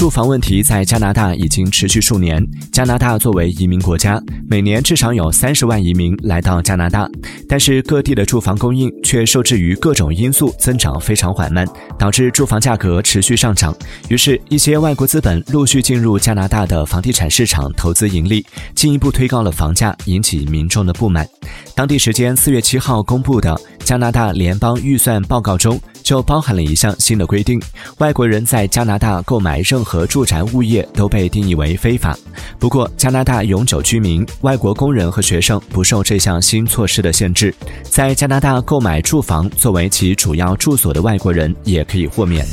住房问题在加拿大已经持续数年。加拿大作为移民国家，每年至少有三十万移民来到加拿大，但是各地的住房供应却受制于各种因素，增长非常缓慢，导致住房价格持续上涨。于是，一些外国资本陆续进入加拿大的房地产市场投资盈利，进一步推高了房价，引起民众的不满。当地时间四月七号公布的加拿大联邦预算报告中。就包含了一项新的规定：外国人在加拿大购买任何住宅物业都被定义为非法。不过，加拿大永久居民、外国工人和学生不受这项新措施的限制，在加拿大购买住房作为其主要住所的外国人也可以豁免。